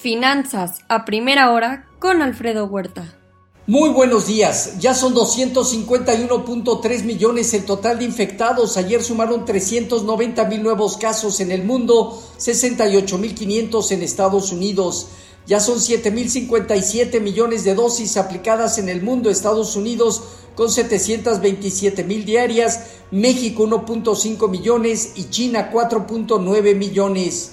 Finanzas a primera hora con Alfredo Huerta. Muy buenos días. Ya son 251.3 millones el total de infectados. Ayer sumaron 390 mil nuevos casos en el mundo, 68 mil 500 en Estados Unidos. Ya son 7.057 millones de dosis aplicadas en el mundo, Estados Unidos con 727 mil diarias, México 1.5 millones y China 4.9 millones.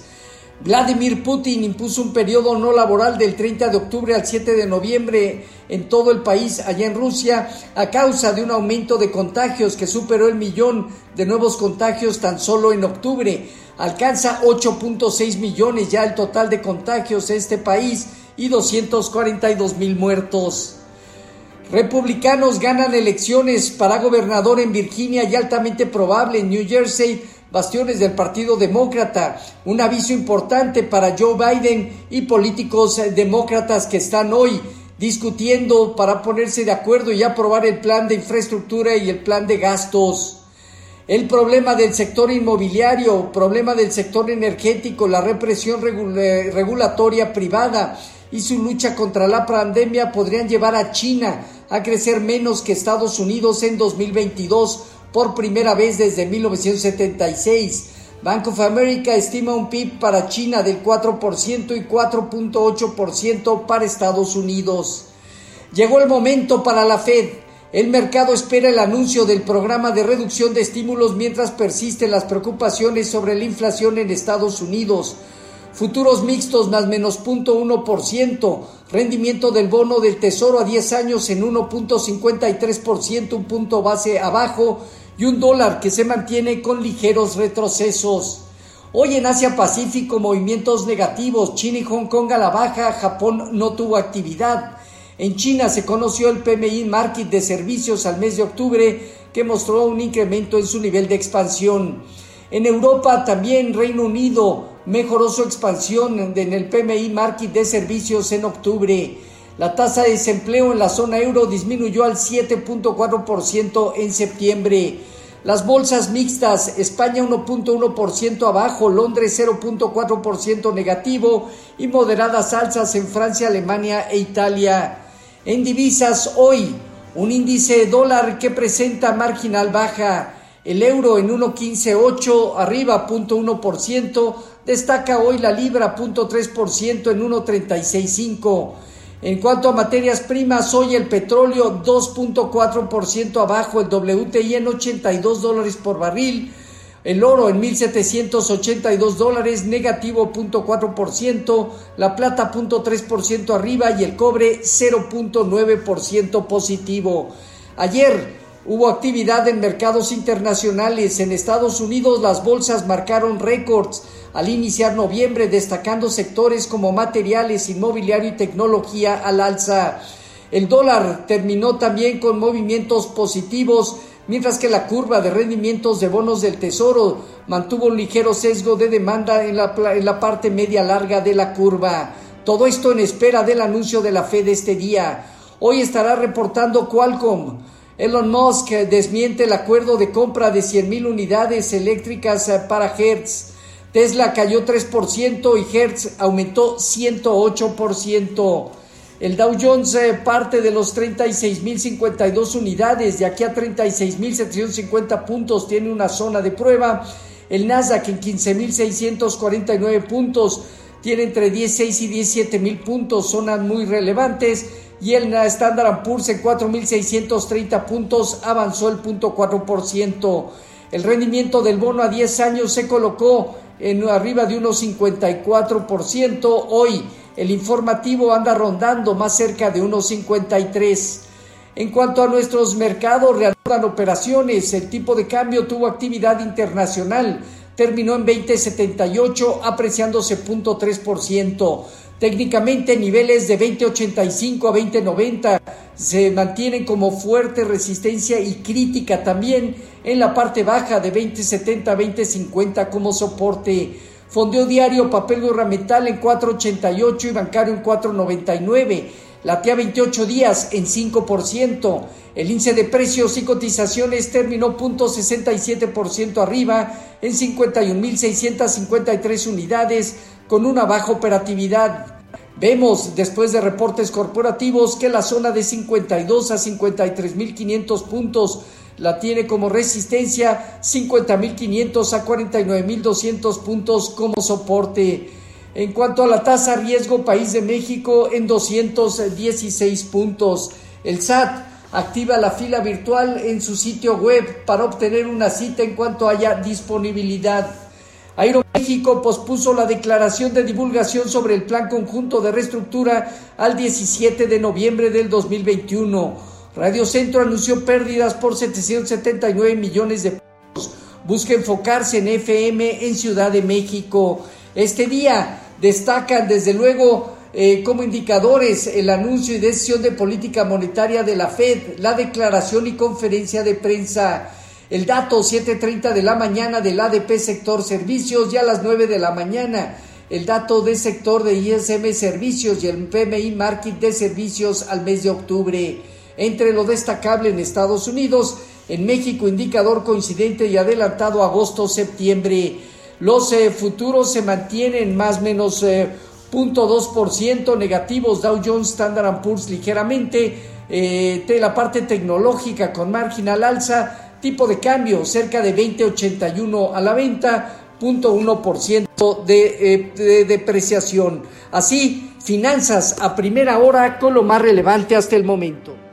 Vladimir Putin impuso un periodo no laboral del 30 de octubre al 7 de noviembre en todo el país, allá en Rusia, a causa de un aumento de contagios que superó el millón de nuevos contagios tan solo en octubre. Alcanza 8.6 millones ya el total de contagios en este país y 242 mil muertos. Republicanos ganan elecciones para gobernador en Virginia y altamente probable en New Jersey bastiones del Partido Demócrata. Un aviso importante para Joe Biden y políticos demócratas que están hoy discutiendo para ponerse de acuerdo y aprobar el plan de infraestructura y el plan de gastos. El problema del sector inmobiliario, problema del sector energético, la represión regulatoria privada y su lucha contra la pandemia podrían llevar a China a crecer menos que Estados Unidos en 2022 por primera vez desde 1976. Bank of America estima un PIB para China del 4% y 4.8% para Estados Unidos. Llegó el momento para la Fed. El mercado espera el anuncio del programa de reducción de estímulos mientras persisten las preocupaciones sobre la inflación en Estados Unidos. Futuros mixtos más menos 0.1%, rendimiento del bono del Tesoro a 10 años en 1.53%, un punto base abajo, y un dólar que se mantiene con ligeros retrocesos. Hoy en Asia Pacífico movimientos negativos, China y Hong Kong a la baja, Japón no tuvo actividad. En China se conoció el PMI Market de servicios al mes de octubre que mostró un incremento en su nivel de expansión. En Europa también Reino Unido mejoró su expansión en el PMI Market de servicios en octubre. La tasa de desempleo en la zona euro disminuyó al 7.4% en septiembre. Las bolsas mixtas, España 1.1% abajo, Londres 0.4% negativo y moderadas alzas en Francia, Alemania e Italia. En divisas hoy, un índice de dólar que presenta marginal baja. El euro en 1.158 arriba 0.1%, destaca hoy la libra 0.3% en 1.365. En cuanto a materias primas, hoy el petróleo 2.4% abajo, el WTI en 82 dólares por barril, el oro en 1.782 dólares, negativo 0.4%, la plata 0.3% arriba y el cobre 0.9% positivo. Ayer hubo actividad en mercados internacionales. En Estados Unidos las bolsas marcaron récords al iniciar noviembre, destacando sectores como materiales, inmobiliario y tecnología al alza. El dólar terminó también con movimientos positivos, mientras que la curva de rendimientos de bonos del Tesoro mantuvo un ligero sesgo de demanda en la, en la parte media larga de la curva. Todo esto en espera del anuncio de la Fed este día. Hoy estará reportando Qualcomm. Elon Musk desmiente el acuerdo de compra de 100.000 unidades eléctricas para Hertz. Tesla cayó 3% y Hertz aumentó 108%. El Dow Jones eh, parte de los 36.052 unidades, de aquí a 36.750 puntos tiene una zona de prueba. El Nasdaq en 15.649 puntos tiene entre 16 y 17.000 puntos, zonas muy relevantes. Y el Standard Poor's en 4.630 puntos avanzó el 0.4%. El rendimiento del bono a 10 años se colocó en arriba de unos 54%. Hoy el informativo anda rondando más cerca de unos 53. En cuanto a nuestros mercados, reanudan operaciones. El tipo de cambio tuvo actividad internacional. Terminó en 20.78, apreciándose 0.3%. Técnicamente niveles de 2085 a 2090 se mantienen como fuerte resistencia y crítica también en la parte baja de 2070 a 2050 como soporte. Fondeo diario, papel gubernamental en 4.88 y bancario en 4.99. Latea 28 días en 5%. El índice de precios y cotizaciones terminó 0.67% arriba en 51.653 unidades con una baja operatividad. Vemos después de reportes corporativos que la zona de 52 a 53.500 puntos la tiene como resistencia, 50.500 a 49.200 puntos como soporte. En cuanto a la tasa riesgo, país de México en 216 puntos. El SAT activa la fila virtual en su sitio web para obtener una cita en cuanto haya disponibilidad. Aeroméxico pospuso la declaración de divulgación sobre el plan conjunto de reestructura al 17 de noviembre del 2021. Radio Centro anunció pérdidas por 779 millones de pesos. Busca enfocarse en FM en Ciudad de México. Este día destacan desde luego eh, como indicadores el anuncio y decisión de política monetaria de la Fed, la declaración y conferencia de prensa el dato 7.30 de la mañana del ADP sector servicios y a las 9 de la mañana el dato de sector de ISM servicios y el PMI Market de servicios al mes de octubre. Entre lo destacable en Estados Unidos, en México indicador coincidente y adelantado agosto-septiembre. Los eh, futuros se mantienen más o menos 0.2% eh, negativos, Dow Jones, Standard Poor's ligeramente, eh, de la parte tecnológica con marginal alza, tipo de cambio cerca de 20.81 a la venta, 0.1% de, eh, de depreciación. Así, finanzas a primera hora con lo más relevante hasta el momento.